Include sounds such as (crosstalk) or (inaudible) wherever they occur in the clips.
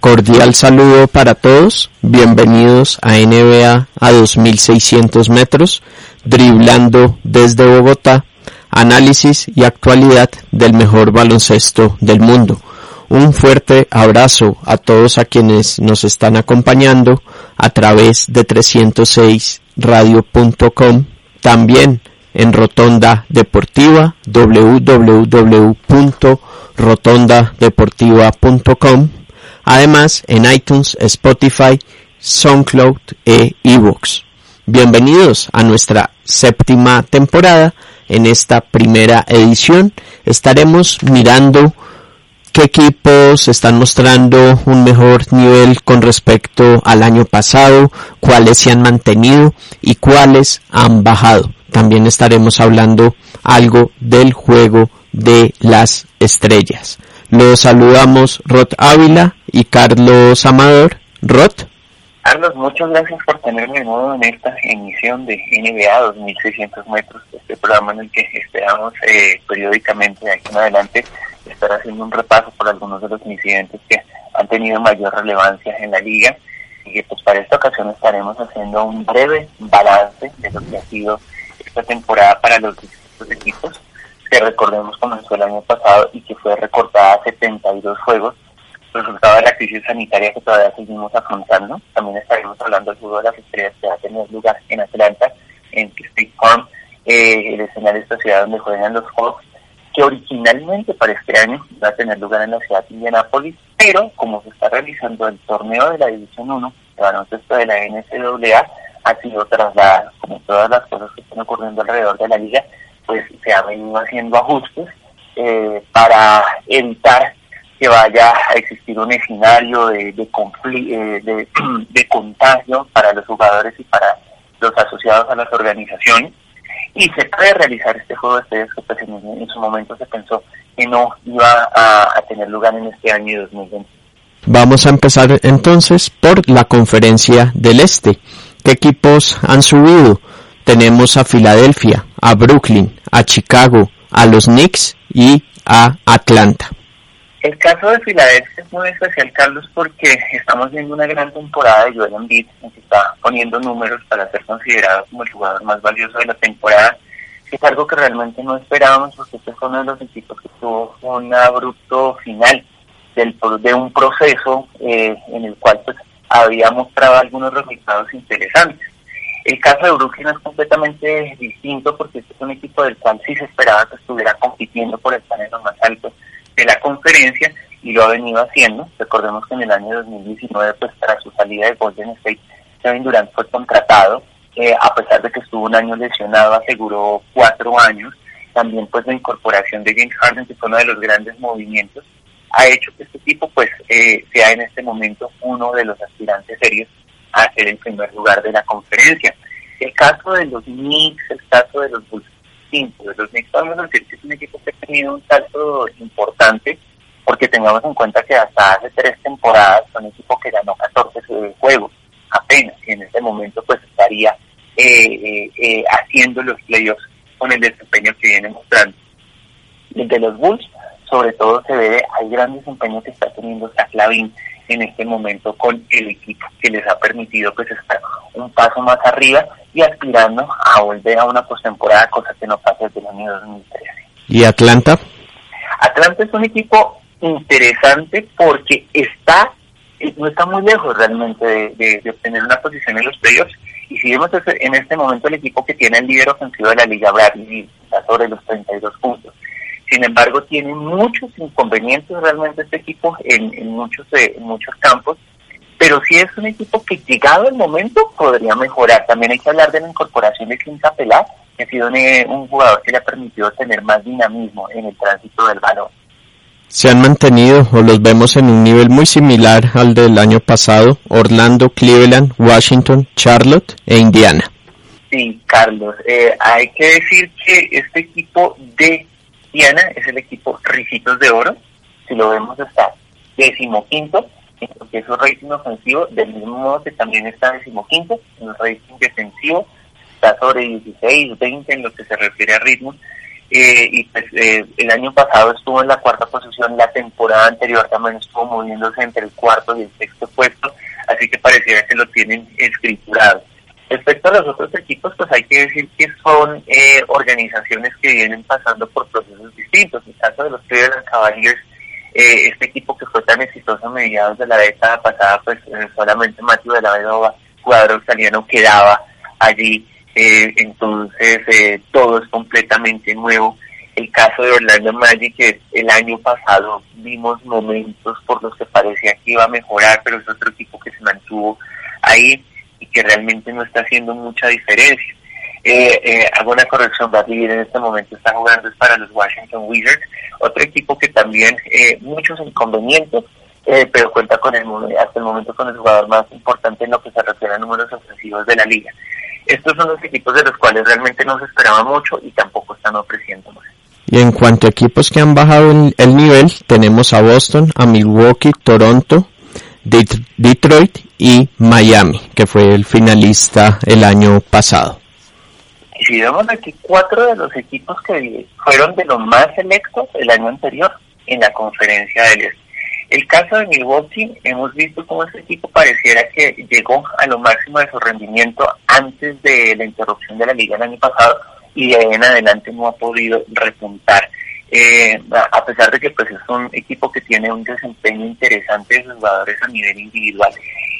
Cordial saludo para todos, bienvenidos a NBA a 2600 metros, driblando desde Bogotá, análisis y actualidad del mejor baloncesto del mundo. Un fuerte abrazo a todos a quienes nos están acompañando a través de 306radio.com, también en Rotonda Deportiva, www.rotondadeportiva.com Además, en iTunes, Spotify, SoundCloud e iVoox. Bienvenidos a nuestra séptima temporada. En esta primera edición estaremos mirando qué equipos están mostrando un mejor nivel con respecto al año pasado, cuáles se han mantenido y cuáles han bajado. También estaremos hablando algo del juego de las estrellas. Los saludamos Rod Ávila y Carlos Amador. Rod. Carlos, muchas gracias por tenerme en esta emisión de NBA 2600 metros, este programa en el que esperamos eh, periódicamente de aquí en adelante estar haciendo un repaso por algunos de los incidentes que han tenido mayor relevancia en la liga y que pues para esta ocasión estaremos haciendo un breve balance de lo que ha sido esta temporada para los distintos equipos que recordemos comenzó el año pasado y que fue recortada a 72 juegos, resultado de la crisis sanitaria que todavía seguimos afrontando. También estaremos hablando del juego de las estrellas que va a tener lugar en Atlanta, en State Farm, eh, el escenario de esta ciudad donde juegan los Hawks, que originalmente para este año va a tener lugar en la ciudad de Indianapolis, pero como se está realizando el torneo de la División 1, el baloncesto de la NCAA, ha sido trasladado, como todas las cosas que están ocurriendo alrededor de la liga, pues se ha venido haciendo ajustes eh, para evitar que vaya a existir un escenario de, eh, (clears throat) de, contagio para los jugadores y para los asociados a las organizaciones. Y se puede realizar este juego de estrellas que pues, en, su momento se pensó que no iba a, a tener lugar en este año 2020. Vamos a empezar entonces por la conferencia del Este. ¿Qué equipos han subido? Tenemos a Filadelfia, a Brooklyn, a Chicago, a los Knicks y a Atlanta. El caso de Filadelfia es muy especial, Carlos, porque estamos viendo una gran temporada de Joel Embiid, que está poniendo números para ser considerado como el jugador más valioso de la temporada. Es algo que realmente no esperábamos, porque este fue uno de los equipos que tuvo un abrupto final del, de un proceso eh, en el cual pues había mostrado algunos resultados interesantes. El caso de Brooklyn es completamente distinto porque este es un equipo del cual sí se esperaba que estuviera compitiendo por el panel más alto de la conferencia y lo ha venido haciendo. Recordemos que en el año 2019, pues tras su salida de Golden State, Kevin Durant fue contratado, eh, a pesar de que estuvo un año lesionado, aseguró cuatro años. También pues la incorporación de James Harden, que fue uno de los grandes movimientos, ha hecho que este equipo pues eh, sea en este momento uno de los aspirantes serios a ser el primer lugar de la conferencia. El caso de los Knicks, el caso de los Bulls, de los Knicks podemos decir que es un equipo que ha tenido un salto importante, porque tengamos en cuenta que hasta hace tres temporadas fue un equipo que ganó 14 juegos. Apenas, y en este momento pues estaría eh, eh, eh, haciendo los playoffs con el desempeño que viene mostrando. El de los Bulls, sobre todo se ve, hay gran desempeño que está teniendo Zach en este momento con el equipo que les ha permitido pues estar un paso más arriba y aspirando a volver a una postemporada, cosa que no pasa desde el año 2013. ¿Y Atlanta? Atlanta es un equipo interesante porque está no está muy lejos realmente de, obtener una posición en los playoffs y si vemos en este momento el equipo que tiene el líder ofensivo de la liga Bradley está sobre los 32 puntos sin embargo, tiene muchos inconvenientes realmente este equipo en, en muchos eh, en muchos campos, pero sí es un equipo que llegado el momento podría mejorar. También hay que hablar de la incorporación de Clint Capela, que ha sido un, eh, un jugador que le ha permitido tener más dinamismo en el tránsito del balón. se han mantenido o los vemos en un nivel muy similar al del año pasado, Orlando, Cleveland, Washington, Charlotte e Indiana. Sí, Carlos, eh, hay que decir que este equipo de Indiana es el equipo Ricitos de Oro, si lo vemos está decimoquinto, que es un rating ofensivo, del mismo modo que también está decimoquinto, en el rating defensivo, está sobre 16, 20 en lo que se refiere a ritmo, eh, y pues eh, el año pasado estuvo en la cuarta posición, la temporada anterior también estuvo moviéndose entre el cuarto y el sexto puesto, así que pareciera que lo tienen escriturado. Respecto a los otros equipos, pues hay que decir que son eh, organizaciones que vienen pasando por procesos distintos. El caso de los Cleveland Cavaliers, este equipo que fue tan exitoso a mediados de la década pasada, pues solamente Matthew de la Vedova, jugador australiano, quedaba allí eh, entonces eh, todo es completamente nuevo. El caso de Orlando Magic, que el año pasado vimos momentos por los que parecía que iba a mejorar, pero es otro equipo que se mantuvo ahí que realmente no está haciendo mucha diferencia. Eh, eh, hago una corrección, Bradley en este momento está jugando es para los Washington Wizards, otro equipo que también eh, muchos inconvenientes, pero cuenta con el hasta el momento con el jugador más importante en lo que se refiere a números ofensivos de la liga estos son los equipos de los cuales realmente no se esperaba mucho y tampoco están ofreciendo más. Y en cuanto a equipos que han bajado el nivel, tenemos a Boston, a Milwaukee, Toronto, Detroit y Miami, que fue el finalista el año pasado. Y si vemos aquí cuatro de los equipos que fueron de los más selectos el año anterior en la conferencia del Este. El caso de Milwaukee, hemos visto cómo este equipo pareciera que llegó a lo máximo de su rendimiento antes de la interrupción de la liga el año pasado y de ahí en adelante no ha podido repuntar. Eh, a pesar de que pues es un equipo que tiene un desempeño interesante de jugadores a nivel individual.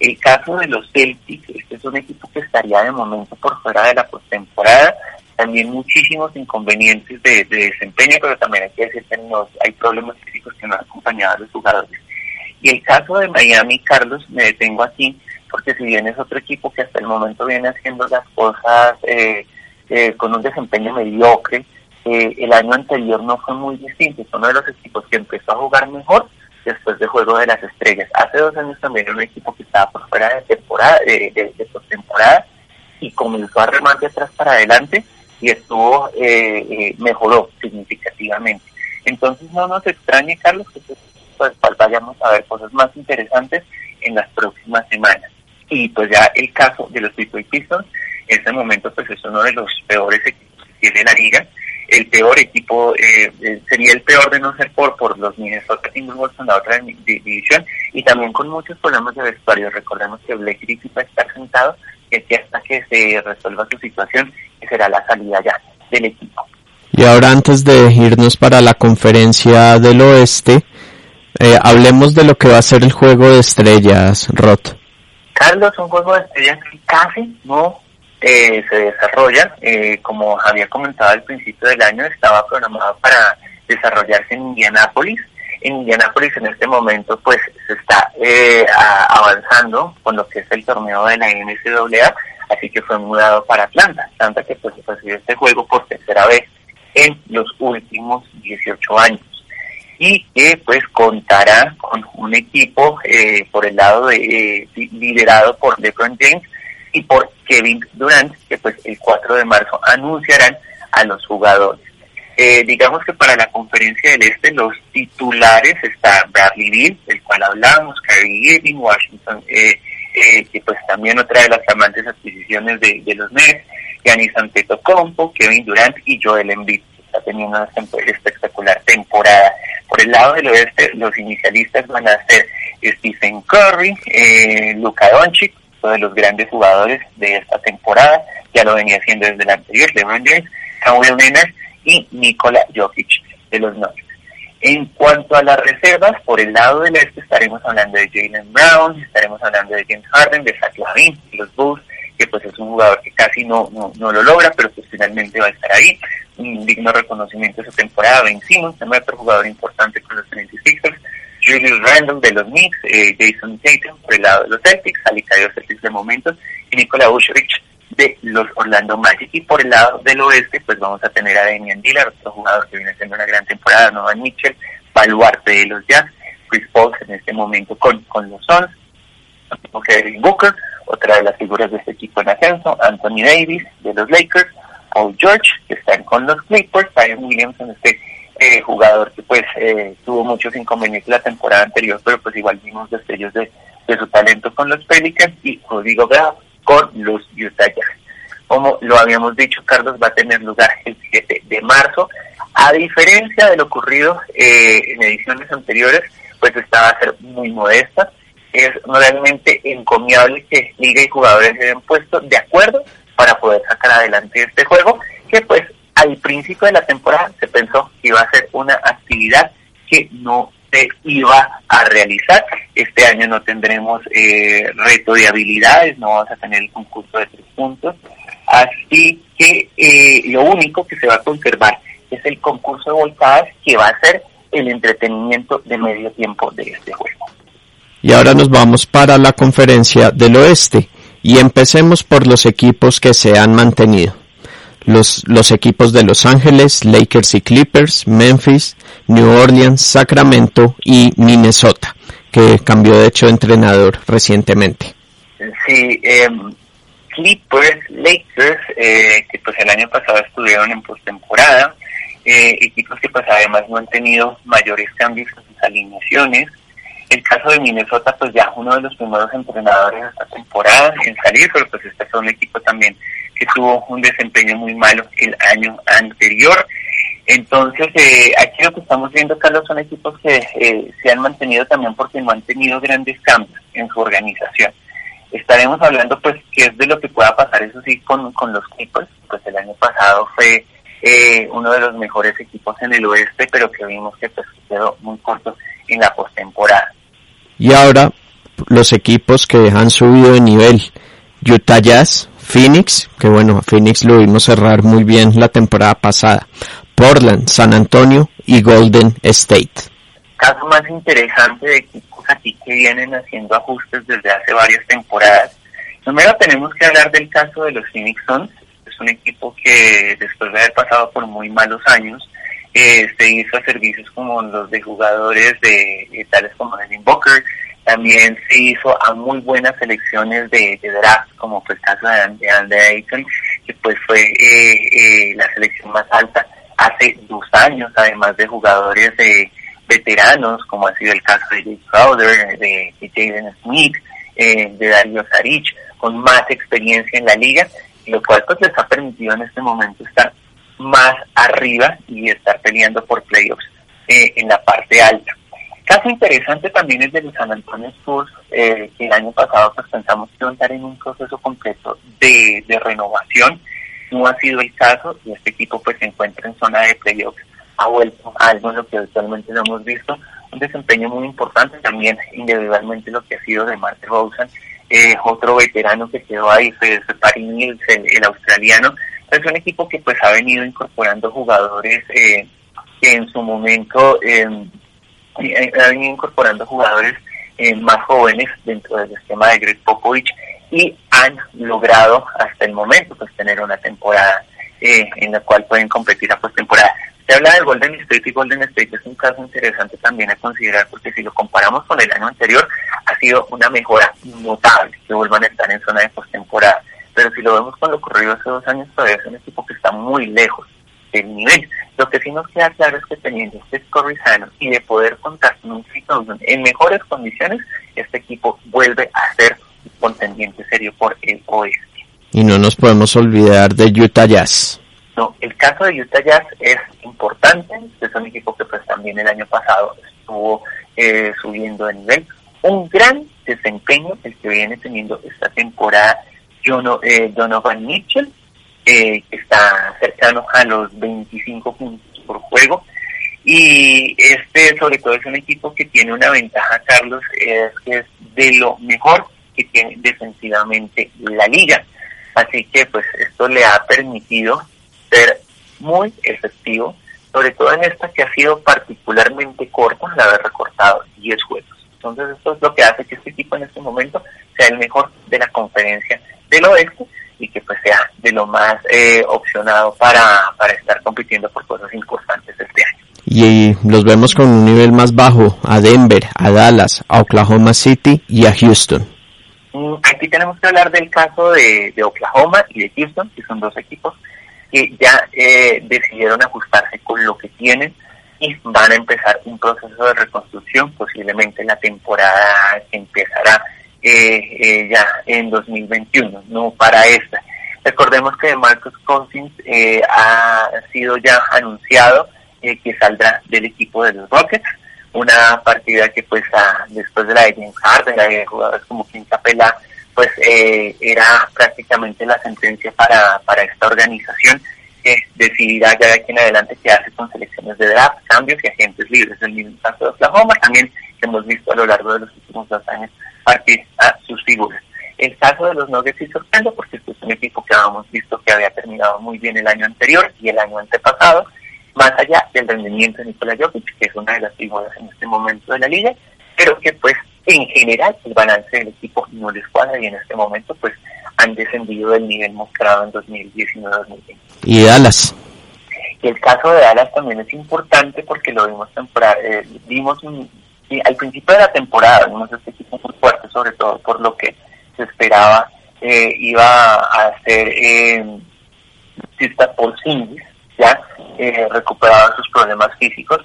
El caso de los Celtics, este es un equipo que estaría de momento por fuera de la postemporada, también muchísimos inconvenientes de, desempeño, pero también hay que decir que hay problemas físicos que no han acompañado a los jugadores. Y el caso de Miami, Carlos, me detengo aquí, porque si bien es otro equipo que hasta el momento viene haciendo las cosas eh, eh, con un desempeño mediocre, eh, el año anterior no fue muy distinto, es uno de los equipos que empezó a jugar mejor después del Juego de las Estrellas. Hace dos años también era un equipo que estaba por fuera de temporada, de, de, de postemporada, y comenzó a remar de atrás para adelante, y estuvo, eh, eh, mejoró significativamente. Entonces no nos extrañe, Carlos, que pues, vayamos a ver cosas más interesantes en las próximas semanas. Y pues ya el caso de los Detroit Pistons, en este momento pues es uno de los peores equipos que tiene la liga. El peor equipo eh, eh, sería el peor de no ser por por los Minnesota Timberwolves en la otra división y también con muchos problemas de vestuario. Recordemos que Blake Griffith va a estar sentado y que hasta que se resuelva su situación será la salida ya del equipo. Y ahora antes de irnos para la conferencia del oeste, eh, hablemos de lo que va a ser el juego de estrellas, Roth. Carlos, un juego de estrellas que casi no eh, se desarrolla. Eh, como había comentado al principio del año, estaba programado para desarrollarse en Indianápolis. En Indianápolis en este momento pues se está avanzando con lo que es el torneo de la NCAA así que fue mudado para Atlanta, Atlanta que pues recibió este juego por tercera vez en los últimos 18 años y que pues contará con un equipo eh, por el lado de eh, liderado por LeBron James y por Kevin Durant que pues el 4 de marzo anunciarán a los jugadores. Eh, digamos que para la conferencia del Este los titulares está Bradley Beal, del cual hablamos, Kyrie Irving, Washington, eh, eh, que pues también otra de las amantes adquisiciones de, los Nets, Giannis Antetokounmpo, Kevin Durant y Joel Embiid, está teniendo una espectacular temporada. Por el lado del oeste, los inicialistas van a ser Stephen Curry, eh, Luka Doncic, de los grandes jugadores de esta temporada, ya lo venía haciendo desde la anterior, LeBron James, Kawhi Leonard y Nikola Jokic de los Nuggets. En cuanto a las reservas, por el lado del este estaremos hablando de Jalen Brown, estaremos hablando de James Harden, de Zach Lavin, de los Bulls, que pues es un jugador que casi no, no, lo logra, pero pues finalmente va a estar ahí. Un digno reconocimiento de su temporada, Ben Simmons, también otro jugador importante con los 36ers, Julius Randle de los Knicks, eh, Jason Tatum por el lado de los Celtics, Alica de los Celtics de momentos, y Nikola Vucevic de los Orlando Magic. Y por el lado del oeste, pues vamos a tener a Damian Dillard, otro jugador que viene haciendo una gran temporada, Novan Mitchell, baluarte de los Jazz, Chris Paul en este momento con, con los Suns, Kevin Booker, otra de las figuras de este equipo en ascenso, Anthony Davis de los Lakers, Paul George, que están con los Clippers, Zion Williamson, este eh, jugador que pues eh, tuvo muchos inconvenientes la temporada anterior, pero pues igual vimos destellos de, de su talento con los Pelicans y Rodrigo Grau con los Utah Jazz. Como lo habíamos dicho, Carlos va a tener lugar el 7 de marzo. A diferencia de lo ocurrido eh, en ediciones anteriores, pues esta va a ser muy modesta. Es realmente encomiable que liga y jugadores se hayan puesto de acuerdo para poder sacar adelante este juego, que pues al principio de la temporada se pensó que iba a ser una actividad que no se iba a realizar. Este año no tendremos eh, reto de habilidades, no vamos a tener el concurso de tres puntos. Así que eh, lo único que se va a conservar es el concurso de voltadas que va a ser el entretenimiento de medio tiempo de este juego. Y ahora nos vamos para la conferencia del oeste y empecemos por los equipos que se han mantenido los, los equipos de Los Ángeles, Lakers y Clippers, Memphis, New Orleans, Sacramento y Minnesota, que cambió de hecho de entrenador recientemente. Sí, eh, Clippers, Lakers, eh, que pues el año pasado estuvieron en postemporada, eh, equipos que pues además no han tenido mayores cambios en sus alineaciones. El caso de Minnesota, pues ya uno de los primeros entrenadores de esta temporada en salir, pero pues este fue un equipo también tuvo un desempeño muy malo el año anterior. Entonces, eh, aquí lo que estamos viendo, Carlos, son equipos que eh, se han mantenido también porque no han tenido grandes cambios en su organización. Estaremos hablando, pues, qué es de lo que pueda pasar, eso sí, con, con los Clippers. Pues el año pasado fue eh, uno de los mejores equipos en el oeste, pero que vimos que pues, quedó muy corto en la postemporada. Y ahora, los equipos que han subido de nivel. Utah Jazz, Phoenix, que bueno, Phoenix lo vimos cerrar muy bien la temporada pasada. Portland, San Antonio y Golden State. Caso más interesante de equipos aquí que vienen haciendo ajustes desde hace varias temporadas. Primero tenemos que hablar del caso de los Phoenix Suns. Es un equipo que después de haber pasado por muy malos años, eh, se hizo servicios como los de jugadores de, tales como Devin Booker, también se hizo a muy buenas selecciones de, draft, como fue el caso de, Andy Ayton, que pues fue eh, eh, la selección más alta hace dos años, además de jugadores de veteranos, como ha sido el caso de Jake Crowder, de, Jaden Smith, eh, de Dario Saric, con más experiencia en la liga, lo cual pues les ha permitido en este momento estar más arriba y estar peleando por playoffs en la parte alta. Caso interesante también es de los San Antonio Spurs, eh, que el año pasado pues pensamos que iba a estar en un proceso completo de, renovación. No ha sido el caso y este equipo pues se encuentra en zona de playoffs. Ha vuelto a algo en lo que actualmente no hemos visto. Un desempeño muy importante también individualmente lo que ha sido de Mark Rosen. Eh, otro veterano que quedó ahí fue Paris Mills, el, australiano. Es un equipo que pues ha venido incorporando jugadores eh, que en su momento... Eh, ha venido incorporando jugadores eh, más jóvenes dentro del esquema de Greg Popovich y han logrado hasta el momento pues tener una temporada eh, en la cual pueden competir a postemporada. Se habla del Golden State y Golden State es un caso interesante también a considerar porque si lo comparamos con el año anterior ha sido una mejora notable que vuelvan a estar en zona de postemporada. Pero si lo vemos con lo ocurrido hace dos años todavía es un equipo que está muy lejos del nivel. Lo que sí nos queda claro es que teniendo este score sano y de poder contar con un en mejores condiciones, este equipo vuelve a ser contendiente serio por el oeste. Y no nos podemos olvidar de Utah Jazz. No, el caso de Utah Jazz es importante. Es un equipo que pues también el año pasado estuvo eh, subiendo de nivel. Un gran desempeño el que viene teniendo esta temporada eh, Donovan Mitchell, eh, que está cercano a los 25 puntos por juego. Y este, sobre todo, es un equipo que tiene una ventaja, Carlos, es que es de lo mejor que tiene defensivamente la liga. Así que, pues, esto le ha permitido ser muy efectivo, sobre todo en esta que ha sido particularmente corta, de haber recortado 10 juegos. Entonces, esto es lo que hace que este equipo en este momento sea el mejor de la conferencia del oeste y que pues sea de lo más eh, opcionado para, para estar compitiendo por cosas importantes este año. y los vemos con un nivel más bajo a Denver, a Dallas, a Oklahoma City y a Houston. Mm, aquí tenemos que hablar del caso de, Oklahoma y de Houston, que son dos equipos que ya eh, decidieron ajustarse con lo que tienen y van a empezar un proceso de reconstrucción, posiblemente la temporada que empezará eh, eh, ya en 2021, no para esta. Recordemos que Marcus Cousins ha sido ya anunciado que saldrá del equipo de los Rockets, una partida que pues después de la de James Harden, la de jugadores como Kim Capela, pues eh, era prácticamente la sentencia para, para esta organización que decidirá ya de aquí en adelante qué hace con selecciones de draft, cambios y agentes libres. El mismo caso de Oklahoma también hemos visto a lo largo de los últimos dos años partir a sus figuras. El caso de los Nuggets sí sorprende porque es un equipo que habíamos visto que había terminado muy bien el año anterior y el año antepasado más allá del rendimiento de Nikola Jokic, que es una de las figuras en este momento de la liga, pero que pues en general el balance del equipo no les cuadra y en este momento pues han descendido del nivel mostrado en 2019-2020. ¿Y Dallas? El caso de Dallas también es importante porque lo vimos temporada, eh, vimos al principio de la temporada, vimos este sobre todo por lo que se esperaba eh, iba a ser eh, por Singis, ya eh, recuperado sus problemas físicos,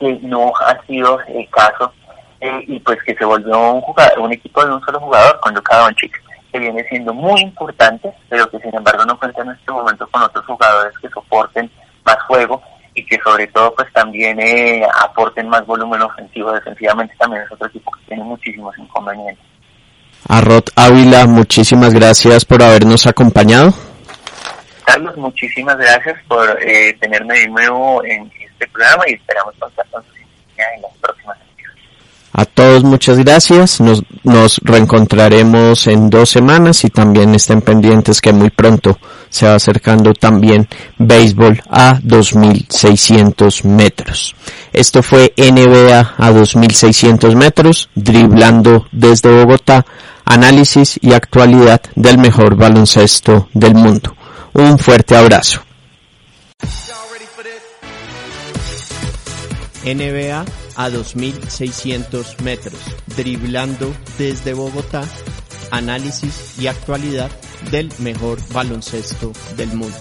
que no ha sido el caso eh, y pues que se volvió un, jugador, un equipo de un solo jugador con Luka Doncic, que viene siendo muy importante, pero que sin embargo no cuenta en este momento con otros jugadores que soporten más juego y que sobre todo pues también eh, aporten más volumen ofensivo defensivamente también es otro equipo que tiene muchísimos inconvenientes. A Rod Ávila, muchísimas gracias por habernos acompañado. Carlos, muchísimas gracias por eh, tenerme de nuevo en este programa y esperamos contar con su en las próximas a todos muchas gracias. Nos, nos reencontraremos en dos semanas y también estén pendientes que muy pronto se va acercando también béisbol a 2600 metros. Esto fue NBA a 2600 metros, driblando desde Bogotá, análisis y actualidad del mejor baloncesto del mundo. Un fuerte abrazo. NBA a 2.600 metros, driblando desde Bogotá, análisis y actualidad del mejor baloncesto del mundo.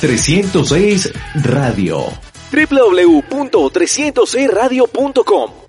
306 Radio www.306radio.com